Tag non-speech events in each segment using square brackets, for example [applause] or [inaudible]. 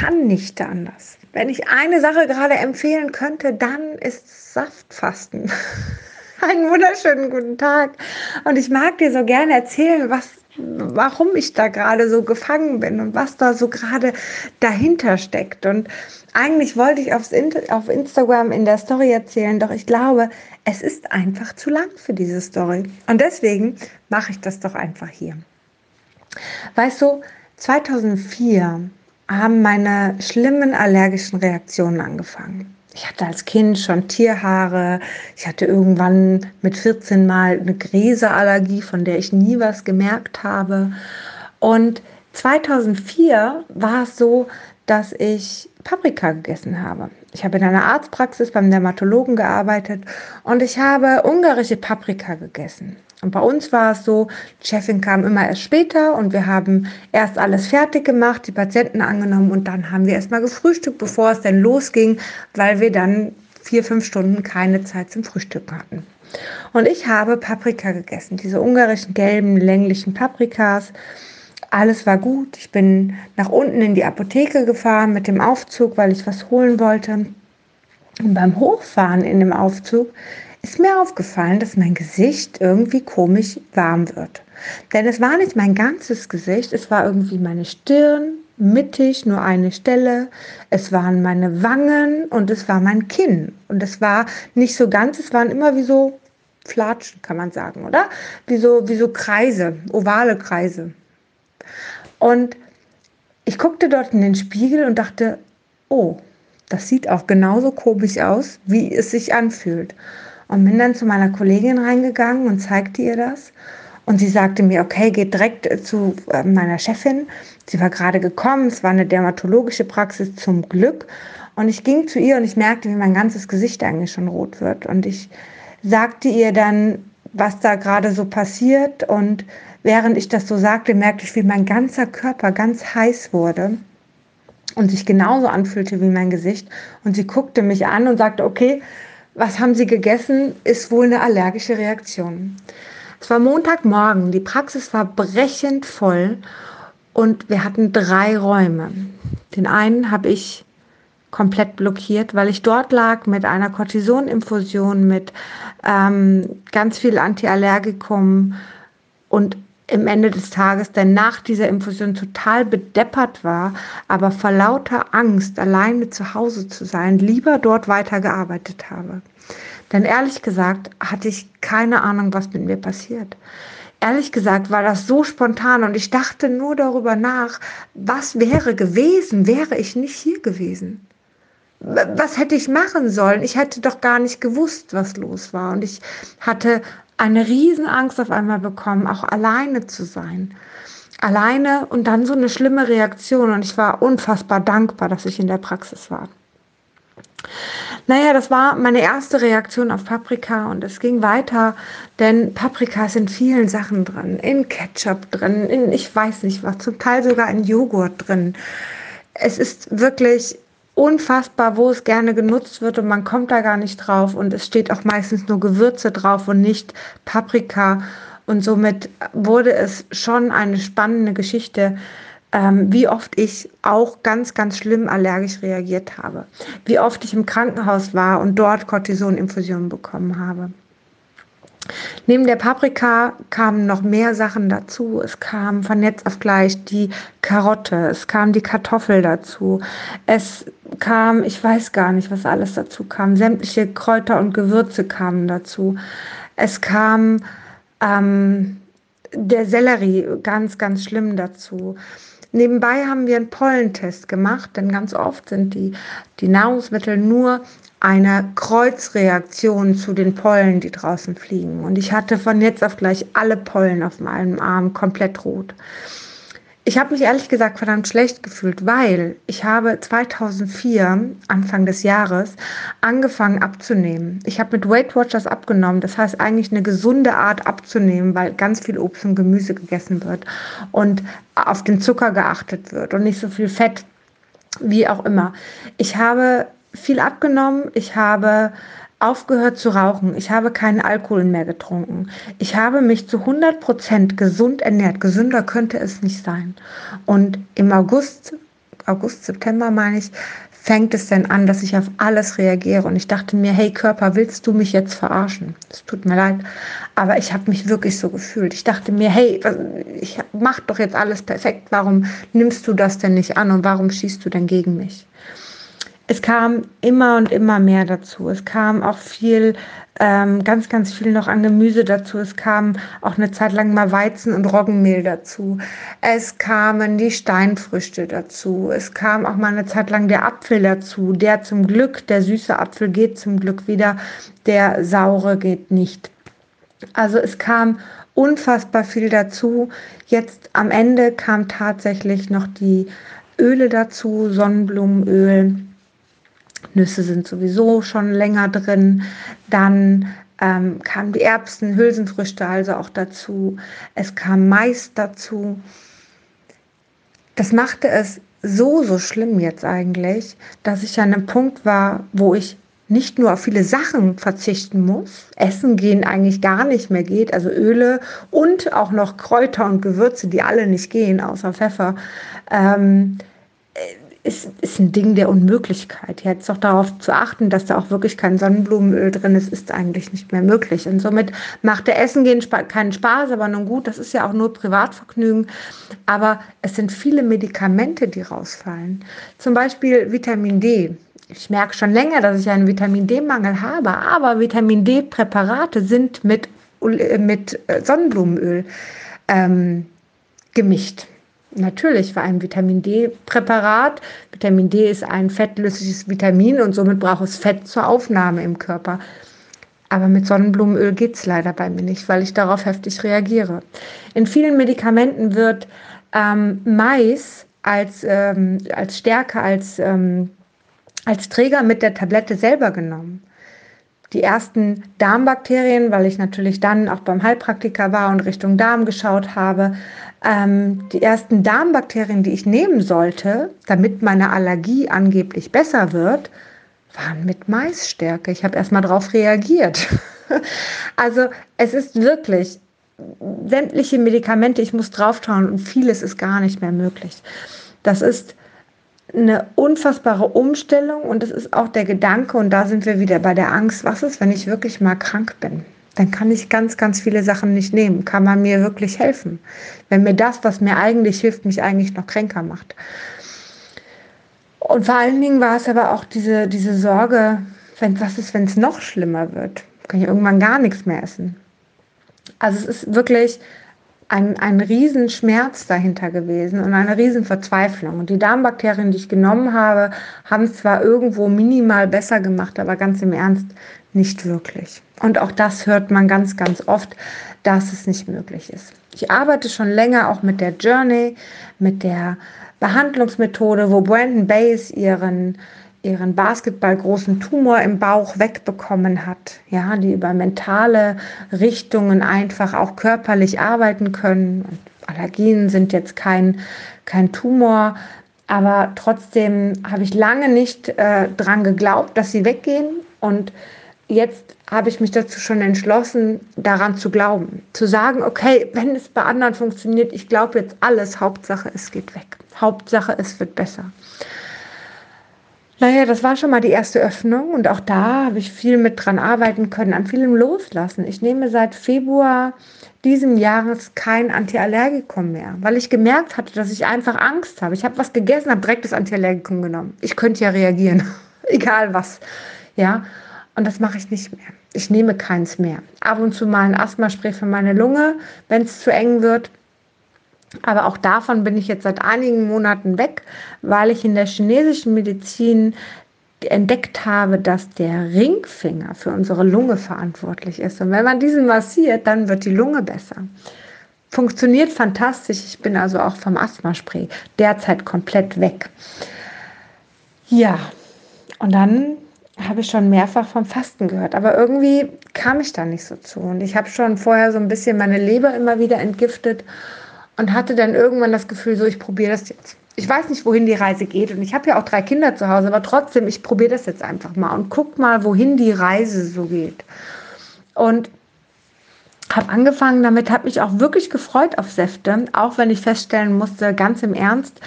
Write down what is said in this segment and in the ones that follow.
kann nicht anders. Wenn ich eine Sache gerade empfehlen könnte, dann ist Saftfasten. [laughs] Einen wunderschönen guten Tag. Und ich mag dir so gerne erzählen, was, warum ich da gerade so gefangen bin und was da so gerade dahinter steckt. Und eigentlich wollte ich aufs, auf Instagram in der Story erzählen, doch ich glaube, es ist einfach zu lang für diese Story. Und deswegen mache ich das doch einfach hier. Weißt du, 2004 haben meine schlimmen allergischen Reaktionen angefangen. Ich hatte als Kind schon Tierhaare. Ich hatte irgendwann mit 14 Mal eine Gräserallergie, von der ich nie was gemerkt habe. Und 2004 war es so, dass ich Paprika gegessen habe. Ich habe in einer Arztpraxis beim Dermatologen gearbeitet und ich habe ungarische Paprika gegessen. Und bei uns war es so, die Chefin kam immer erst später und wir haben erst alles fertig gemacht, die Patienten angenommen und dann haben wir erstmal gefrühstückt, bevor es denn losging, weil wir dann vier, fünf Stunden keine Zeit zum Frühstück hatten. Und ich habe Paprika gegessen, diese ungarischen gelben, länglichen Paprikas. Alles war gut. Ich bin nach unten in die Apotheke gefahren mit dem Aufzug, weil ich was holen wollte. Und beim Hochfahren in dem Aufzug ist mir aufgefallen, dass mein Gesicht irgendwie komisch warm wird. Denn es war nicht mein ganzes Gesicht, es war irgendwie meine Stirn, mittig, nur eine Stelle. Es waren meine Wangen und es war mein Kinn. Und es war nicht so ganz, es waren immer wie so Flatschen, kann man sagen, oder? Wie so, wie so Kreise, ovale Kreise. Und ich guckte dort in den Spiegel und dachte, oh, das sieht auch genauso komisch aus, wie es sich anfühlt und bin dann zu meiner Kollegin reingegangen und zeigte ihr das. Und sie sagte mir, okay, geht direkt äh, zu äh, meiner Chefin. Sie war gerade gekommen, es war eine dermatologische Praxis zum Glück. Und ich ging zu ihr und ich merkte, wie mein ganzes Gesicht eigentlich schon rot wird. Und ich sagte ihr dann, was da gerade so passiert. Und während ich das so sagte, merkte ich, wie mein ganzer Körper ganz heiß wurde und sich genauso anfühlte wie mein Gesicht. Und sie guckte mich an und sagte, okay, was haben Sie gegessen, ist wohl eine allergische Reaktion. Es war Montagmorgen, die Praxis war brechend voll und wir hatten drei Räume. Den einen habe ich komplett blockiert, weil ich dort lag mit einer Cortisoninfusion, mit ähm, ganz viel Antiallergikum und im Ende des Tages dann nach dieser Infusion total bedeppert war, aber vor lauter Angst, alleine zu Hause zu sein, lieber dort weitergearbeitet habe. Denn ehrlich gesagt hatte ich keine Ahnung, was mit mir passiert. Ehrlich gesagt war das so spontan und ich dachte nur darüber nach, was wäre gewesen, wäre ich nicht hier gewesen was hätte ich machen sollen? Ich hätte doch gar nicht gewusst, was los war. Und ich hatte eine Riesenangst auf einmal bekommen, auch alleine zu sein. Alleine und dann so eine schlimme Reaktion. Und ich war unfassbar dankbar, dass ich in der Praxis war. Naja, das war meine erste Reaktion auf Paprika und es ging weiter, denn Paprika ist in vielen Sachen drin, in Ketchup drin, in ich weiß nicht was, zum Teil sogar in Joghurt drin. Es ist wirklich unfassbar, wo es gerne genutzt wird und man kommt da gar nicht drauf und es steht auch meistens nur Gewürze drauf und nicht Paprika und somit wurde es schon eine spannende Geschichte, ähm, wie oft ich auch ganz, ganz schlimm allergisch reagiert habe, wie oft ich im Krankenhaus war und dort Cortisoninfusionen bekommen habe. Neben der Paprika kamen noch mehr Sachen dazu. Es kam von jetzt auf gleich die Karotte, es kam die Kartoffel dazu, es kam, ich weiß gar nicht, was alles dazu kam, sämtliche Kräuter und Gewürze kamen dazu. Es kam ähm, der Sellerie ganz, ganz schlimm dazu. Nebenbei haben wir einen Pollentest gemacht, denn ganz oft sind die, die Nahrungsmittel nur eine Kreuzreaktion zu den Pollen, die draußen fliegen. Und ich hatte von jetzt auf gleich alle Pollen auf meinem Arm komplett rot. Ich habe mich ehrlich gesagt verdammt schlecht gefühlt, weil ich habe 2004, Anfang des Jahres, angefangen abzunehmen. Ich habe mit Weight Watchers abgenommen. Das heißt eigentlich eine gesunde Art abzunehmen, weil ganz viel Obst und Gemüse gegessen wird und auf den Zucker geachtet wird und nicht so viel Fett, wie auch immer. Ich habe viel abgenommen. Ich habe aufgehört zu rauchen. Ich habe keinen Alkohol mehr getrunken. Ich habe mich zu 100 Prozent gesund ernährt. Gesünder könnte es nicht sein. Und im August August, September meine ich, fängt es denn an, dass ich auf alles reagiere. Und ich dachte mir, hey Körper, willst du mich jetzt verarschen? Es tut mir leid, aber ich habe mich wirklich so gefühlt. Ich dachte mir, hey, ich mach doch jetzt alles perfekt. Warum nimmst du das denn nicht an und warum schießt du denn gegen mich? Es kam immer und immer mehr dazu. Es kam auch viel ähm, ganz, ganz viel noch an Gemüse dazu. Es kam auch eine Zeit lang mal Weizen und Roggenmehl dazu. Es kamen die Steinfrüchte dazu. Es kam auch mal eine Zeit lang der Apfel dazu. Der zum Glück, der süße Apfel geht zum Glück wieder, der saure geht nicht. Also es kam unfassbar viel dazu. Jetzt am Ende kam tatsächlich noch die Öle dazu, Sonnenblumenöl Nüsse sind sowieso schon länger drin. Dann ähm, kamen die Erbsen, Hülsenfrüchte also auch dazu. Es kam Mais dazu. Das machte es so, so schlimm jetzt eigentlich, dass ich an einem Punkt war, wo ich nicht nur auf viele Sachen verzichten muss, Essen gehen eigentlich gar nicht mehr geht, also Öle und auch noch Kräuter und Gewürze, die alle nicht gehen, außer Pfeffer. Ähm, ist, ist ein Ding der Unmöglichkeit. Jetzt auch darauf zu achten, dass da auch wirklich kein Sonnenblumenöl drin ist, ist eigentlich nicht mehr möglich. Und somit macht der Essen gehen keinen Spaß, aber nun gut, das ist ja auch nur Privatvergnügen. Aber es sind viele Medikamente, die rausfallen. Zum Beispiel Vitamin D. Ich merke schon länger, dass ich einen Vitamin D-Mangel habe, aber Vitamin D-Präparate sind mit, mit Sonnenblumenöl ähm, gemischt. Natürlich für ein Vitamin D-Präparat. Vitamin D ist ein fettlösliches Vitamin und somit braucht es Fett zur Aufnahme im Körper. Aber mit Sonnenblumenöl geht es leider bei mir nicht, weil ich darauf heftig reagiere. In vielen Medikamenten wird ähm, Mais als, ähm, als Stärke, als, ähm, als Träger mit der Tablette selber genommen die ersten Darmbakterien, weil ich natürlich dann auch beim Heilpraktiker war und Richtung Darm geschaut habe, ähm, die ersten Darmbakterien, die ich nehmen sollte, damit meine Allergie angeblich besser wird, waren mit Maisstärke. Ich habe erstmal darauf reagiert. [laughs] also es ist wirklich sämtliche Medikamente, ich muss draufschauen und vieles ist gar nicht mehr möglich. Das ist eine unfassbare Umstellung und es ist auch der Gedanke, und da sind wir wieder bei der Angst, was ist, wenn ich wirklich mal krank bin? Dann kann ich ganz, ganz viele Sachen nicht nehmen. Kann man mir wirklich helfen? Wenn mir das, was mir eigentlich hilft, mich eigentlich noch kränker macht. Und vor allen Dingen war es aber auch diese, diese Sorge, wenn, was ist, wenn es noch schlimmer wird? Kann ich irgendwann gar nichts mehr essen. Also es ist wirklich ein, ein Riesenschmerz dahinter gewesen und eine Riesenverzweiflung. Und die Darmbakterien, die ich genommen habe, haben es zwar irgendwo minimal besser gemacht, aber ganz im Ernst nicht wirklich. Und auch das hört man ganz, ganz oft, dass es nicht möglich ist. Ich arbeite schon länger auch mit der Journey, mit der Behandlungsmethode, wo Brandon Bays ihren ihren basketballgroßen Tumor im Bauch wegbekommen hat, ja, die über mentale Richtungen einfach auch körperlich arbeiten können. Und Allergien sind jetzt kein, kein Tumor, aber trotzdem habe ich lange nicht äh, dran geglaubt, dass sie weggehen und jetzt habe ich mich dazu schon entschlossen, daran zu glauben. Zu sagen, okay, wenn es bei anderen funktioniert, ich glaube jetzt alles, Hauptsache es geht weg. Hauptsache es wird besser. Naja, das war schon mal die erste Öffnung und auch da habe ich viel mit dran arbeiten können, an vielem loslassen. Ich nehme seit Februar diesem Jahres kein Antiallergikum mehr, weil ich gemerkt hatte, dass ich einfach Angst habe. Ich habe was gegessen, habe direkt das Antiallergikum genommen. Ich könnte ja reagieren, [laughs] egal was. Ja, und das mache ich nicht mehr. Ich nehme keins mehr. Ab und zu mal ein Asthmaspray für meine Lunge, wenn es zu eng wird. Aber auch davon bin ich jetzt seit einigen Monaten weg, weil ich in der chinesischen Medizin entdeckt habe, dass der Ringfinger für unsere Lunge verantwortlich ist. Und wenn man diesen massiert, dann wird die Lunge besser. Funktioniert fantastisch. Ich bin also auch vom Asthmaspray derzeit komplett weg. Ja, und dann habe ich schon mehrfach vom Fasten gehört, aber irgendwie kam ich da nicht so zu. Und ich habe schon vorher so ein bisschen meine Leber immer wieder entgiftet und hatte dann irgendwann das Gefühl, so ich probiere das jetzt. Ich weiß nicht, wohin die Reise geht und ich habe ja auch drei Kinder zu Hause, aber trotzdem, ich probiere das jetzt einfach mal und guck mal, wohin die Reise so geht. Und habe angefangen damit, habe mich auch wirklich gefreut auf Säfte, auch wenn ich feststellen musste, ganz im Ernst,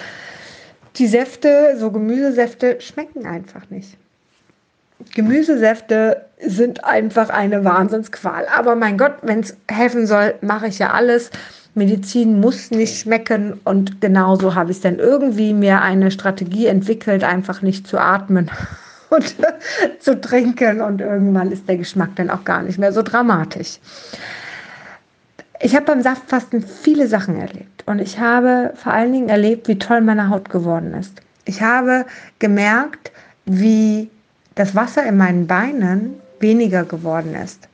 die Säfte, so Gemüsesäfte, schmecken einfach nicht. Gemüsesäfte sind einfach eine Wahnsinnsqual. Aber mein Gott, wenn es helfen soll, mache ich ja alles. Medizin muss nicht schmecken und genauso habe ich dann irgendwie mir eine Strategie entwickelt, einfach nicht zu atmen [laughs] und zu trinken und irgendwann ist der Geschmack dann auch gar nicht mehr so dramatisch. Ich habe beim Saftfasten viele Sachen erlebt und ich habe vor allen Dingen erlebt, wie toll meine Haut geworden ist. Ich habe gemerkt, wie das Wasser in meinen Beinen weniger geworden ist.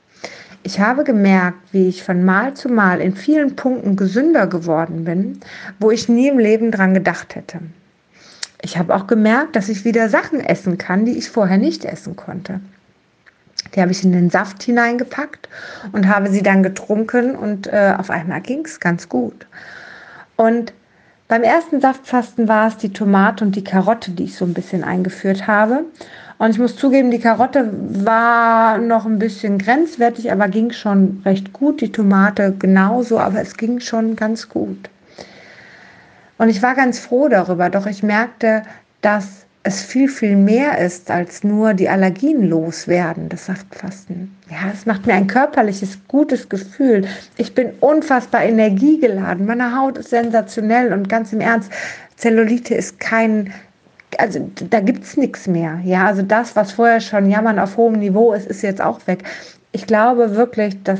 Ich habe gemerkt, wie ich von Mal zu Mal in vielen Punkten gesünder geworden bin, wo ich nie im Leben dran gedacht hätte. Ich habe auch gemerkt, dass ich wieder Sachen essen kann, die ich vorher nicht essen konnte. Die habe ich in den Saft hineingepackt und habe sie dann getrunken und äh, auf einmal ging es ganz gut. Und beim ersten Saftfasten war es die Tomate und die Karotte, die ich so ein bisschen eingeführt habe. Und ich muss zugeben, die Karotte war noch ein bisschen grenzwertig, aber ging schon recht gut. Die Tomate genauso, aber es ging schon ganz gut. Und ich war ganz froh darüber, doch ich merkte, dass es viel, viel mehr ist als nur die Allergien loswerden, das Saftfasten. Ja, es macht mir ein körperliches, gutes Gefühl. Ich bin unfassbar energiegeladen. Meine Haut ist sensationell und ganz im Ernst, Zellulite ist kein also da gibt es nichts mehr. Ja, also das, was vorher schon Jammern auf hohem Niveau ist, ist jetzt auch weg. Ich glaube wirklich, dass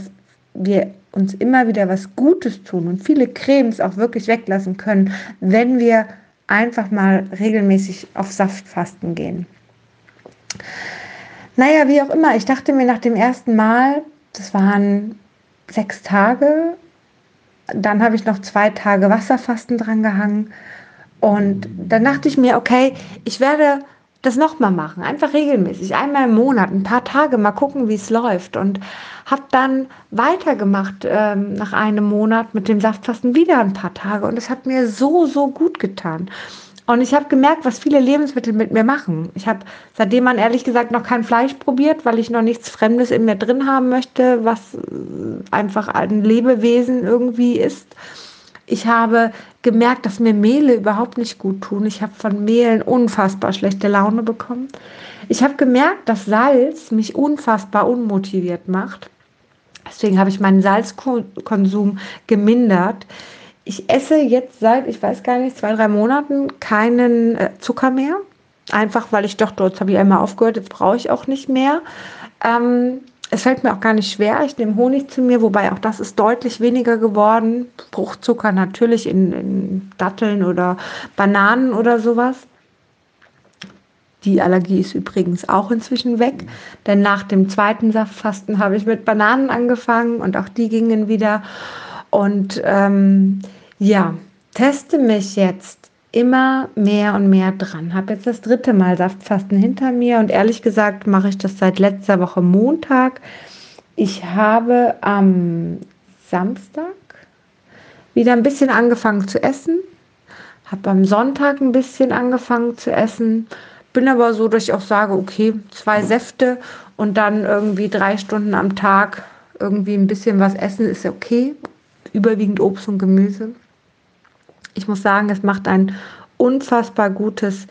wir uns immer wieder was Gutes tun und viele Cremes auch wirklich weglassen können, wenn wir einfach mal regelmäßig auf Saftfasten gehen. Naja, wie auch immer, ich dachte mir nach dem ersten Mal, das waren sechs Tage, dann habe ich noch zwei Tage Wasserfasten dran gehangen und dann dachte ich mir, okay, ich werde das nochmal machen, einfach regelmäßig, einmal im Monat, ein paar Tage, mal gucken, wie es läuft. Und habe dann weitergemacht ähm, nach einem Monat mit dem Saftfasten wieder ein paar Tage. Und es hat mir so, so gut getan. Und ich habe gemerkt, was viele Lebensmittel mit mir machen. Ich habe seitdem man ehrlich gesagt noch kein Fleisch probiert, weil ich noch nichts Fremdes in mir drin haben möchte, was einfach ein Lebewesen irgendwie ist. Ich habe gemerkt, dass mir Mehle überhaupt nicht gut tun. Ich habe von Mehlen unfassbar schlechte Laune bekommen. Ich habe gemerkt, dass Salz mich unfassbar unmotiviert macht. Deswegen habe ich meinen Salzkonsum gemindert. Ich esse jetzt seit, ich weiß gar nicht, zwei, drei Monaten keinen äh, Zucker mehr. Einfach weil ich doch, dort habe ich einmal aufgehört, jetzt brauche ich auch nicht mehr. Ähm, es fällt mir auch gar nicht schwer. Ich nehme Honig zu mir, wobei auch das ist deutlich weniger geworden. Fruchtzucker natürlich in, in Datteln oder Bananen oder sowas. Die Allergie ist übrigens auch inzwischen weg, denn nach dem zweiten Saftfasten habe ich mit Bananen angefangen und auch die gingen wieder. Und ähm, ja, teste mich jetzt immer mehr und mehr dran. Habe jetzt das dritte Mal Saftfasten hinter mir und ehrlich gesagt mache ich das seit letzter Woche Montag. Ich habe am Samstag wieder ein bisschen angefangen zu essen, habe am Sonntag ein bisschen angefangen zu essen, bin aber so, dass ich auch sage, okay, zwei Säfte und dann irgendwie drei Stunden am Tag irgendwie ein bisschen was essen ist okay. Überwiegend Obst und Gemüse. Ich muss sagen, es macht ein unfassbar gutes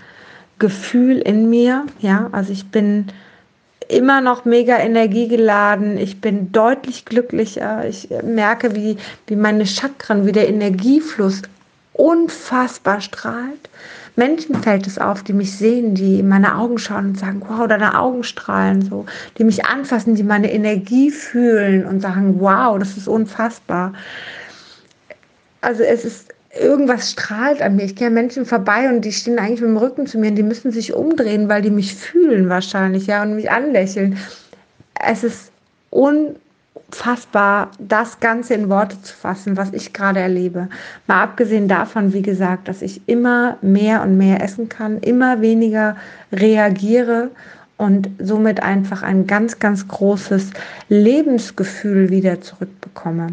Gefühl in mir. Ja, also ich bin immer noch mega energiegeladen. Ich bin deutlich glücklicher. Ich merke, wie, wie meine Chakren, wie der Energiefluss unfassbar strahlt. Menschen fällt es auf, die mich sehen, die in meine Augen schauen und sagen, wow, deine Augen strahlen so, die mich anfassen, die meine Energie fühlen und sagen, wow, das ist unfassbar. Also es ist irgendwas strahlt an mir. Ich gehe Menschen vorbei und die stehen eigentlich mit dem Rücken zu mir und die müssen sich umdrehen, weil die mich fühlen wahrscheinlich, ja, und mich anlächeln. Es ist unfassbar, das Ganze in Worte zu fassen, was ich gerade erlebe. Mal abgesehen davon, wie gesagt, dass ich immer mehr und mehr essen kann, immer weniger reagiere und somit einfach ein ganz, ganz großes Lebensgefühl wieder zurückbekomme.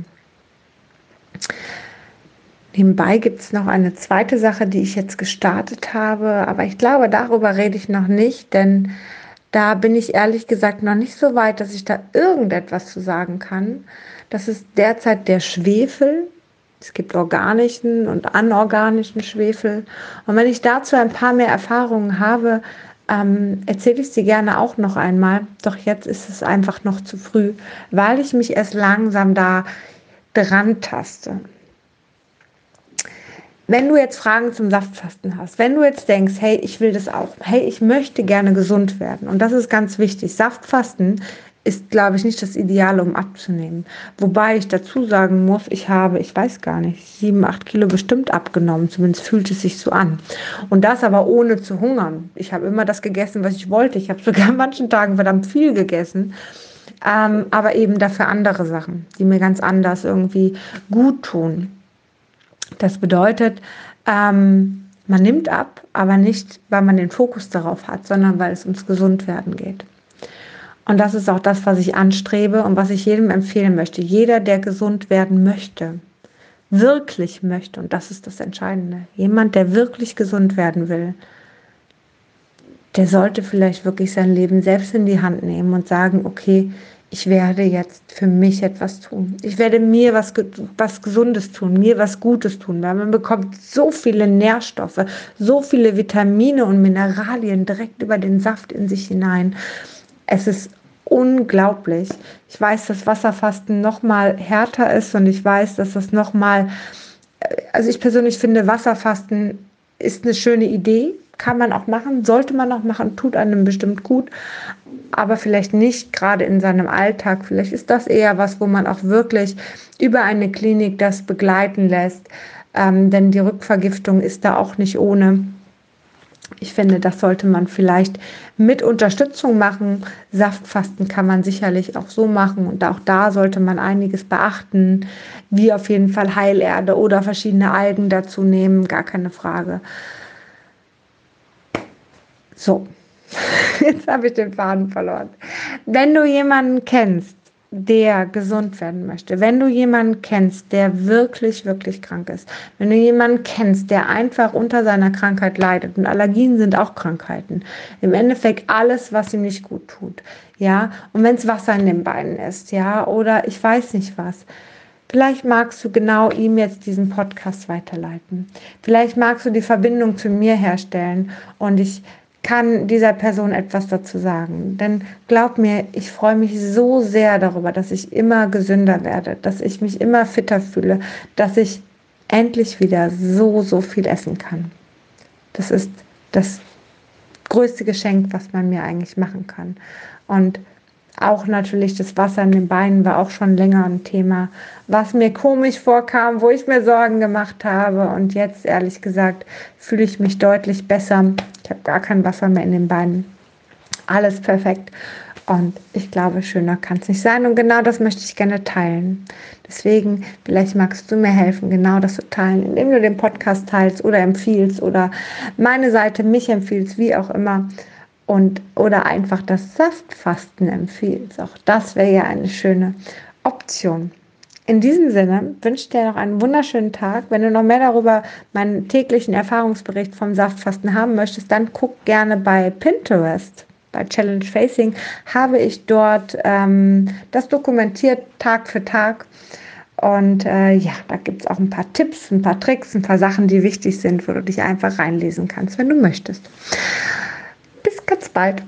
Nebenbei gibt es noch eine zweite Sache, die ich jetzt gestartet habe, aber ich glaube, darüber rede ich noch nicht, denn da bin ich ehrlich gesagt noch nicht so weit, dass ich da irgendetwas zu sagen kann. Das ist derzeit der Schwefel. Es gibt organischen und anorganischen Schwefel. Und wenn ich dazu ein paar mehr Erfahrungen habe, ähm, erzähle ich sie gerne auch noch einmal. Doch jetzt ist es einfach noch zu früh, weil ich mich erst langsam da dran taste. Wenn du jetzt Fragen zum Saftfasten hast, wenn du jetzt denkst, hey, ich will das auch, hey, ich möchte gerne gesund werden und das ist ganz wichtig. Saftfasten ist, glaube ich, nicht das Ideale, um abzunehmen. Wobei ich dazu sagen muss, ich habe, ich weiß gar nicht, sieben, acht Kilo bestimmt abgenommen. Zumindest fühlt es sich so an. Und das aber ohne zu hungern. Ich habe immer das gegessen, was ich wollte. Ich habe sogar [laughs] an manchen Tagen verdammt viel gegessen. Ähm, aber eben dafür andere Sachen, die mir ganz anders irgendwie gut tun. Das bedeutet, ähm, man nimmt ab, aber nicht, weil man den Fokus darauf hat, sondern weil es ums Gesundwerden geht. Und das ist auch das, was ich anstrebe und was ich jedem empfehlen möchte. Jeder, der gesund werden möchte, wirklich möchte, und das ist das Entscheidende, jemand, der wirklich gesund werden will, der sollte vielleicht wirklich sein Leben selbst in die Hand nehmen und sagen, okay, ich werde jetzt für mich etwas tun. Ich werde mir was, was Gesundes tun, mir was Gutes tun, weil man bekommt so viele Nährstoffe, so viele Vitamine und Mineralien direkt über den Saft in sich hinein. Es ist unglaublich. Ich weiß, dass Wasserfasten noch mal härter ist und ich weiß, dass das noch mal also ich persönlich finde Wasserfasten ist eine schöne Idee, kann man auch machen, sollte man auch machen, tut einem bestimmt gut, aber vielleicht nicht gerade in seinem Alltag. Vielleicht ist das eher was, wo man auch wirklich über eine Klinik das begleiten lässt, ähm, denn die Rückvergiftung ist da auch nicht ohne. Ich finde, das sollte man vielleicht mit Unterstützung machen. Saftfasten kann man sicherlich auch so machen und auch da sollte man einiges beachten, wie auf jeden Fall Heilerde oder verschiedene Algen dazu nehmen, gar keine Frage. So, [laughs] jetzt habe ich den Faden verloren. Wenn du jemanden kennst, der gesund werden möchte, wenn du jemanden kennst, der wirklich, wirklich krank ist, wenn du jemanden kennst, der einfach unter seiner Krankheit leidet, und Allergien sind auch Krankheiten, im Endeffekt alles, was ihm nicht gut tut, ja, und wenn es Wasser in den Beinen ist, ja, oder ich weiß nicht was, Vielleicht magst du genau ihm jetzt diesen Podcast weiterleiten. Vielleicht magst du die Verbindung zu mir herstellen und ich kann dieser Person etwas dazu sagen. Denn glaub mir, ich freue mich so sehr darüber, dass ich immer gesünder werde, dass ich mich immer fitter fühle, dass ich endlich wieder so, so viel essen kann. Das ist das größte Geschenk, was man mir eigentlich machen kann. Und auch natürlich das Wasser in den Beinen war auch schon länger ein Thema, was mir komisch vorkam, wo ich mir Sorgen gemacht habe. Und jetzt, ehrlich gesagt, fühle ich mich deutlich besser. Ich habe gar kein Wasser mehr in den Beinen. Alles perfekt. Und ich glaube, schöner kann es nicht sein. Und genau das möchte ich gerne teilen. Deswegen, vielleicht magst du mir helfen, genau das zu teilen, indem du den Podcast teilst oder empfiehlst oder meine Seite mich empfiehlst, wie auch immer und oder einfach das Saftfasten empfiehlt. Auch das wäre ja eine schöne Option. In diesem Sinne wünsche ich dir noch einen wunderschönen Tag. Wenn du noch mehr darüber meinen täglichen Erfahrungsbericht vom Saftfasten haben möchtest, dann guck gerne bei Pinterest. Bei Challenge Facing habe ich dort ähm, das dokumentiert Tag für Tag. Und äh, ja, da gibt es auch ein paar Tipps, ein paar Tricks, ein paar Sachen, die wichtig sind, wo du dich einfach reinlesen kannst, wenn du möchtest. Bis ganz bald.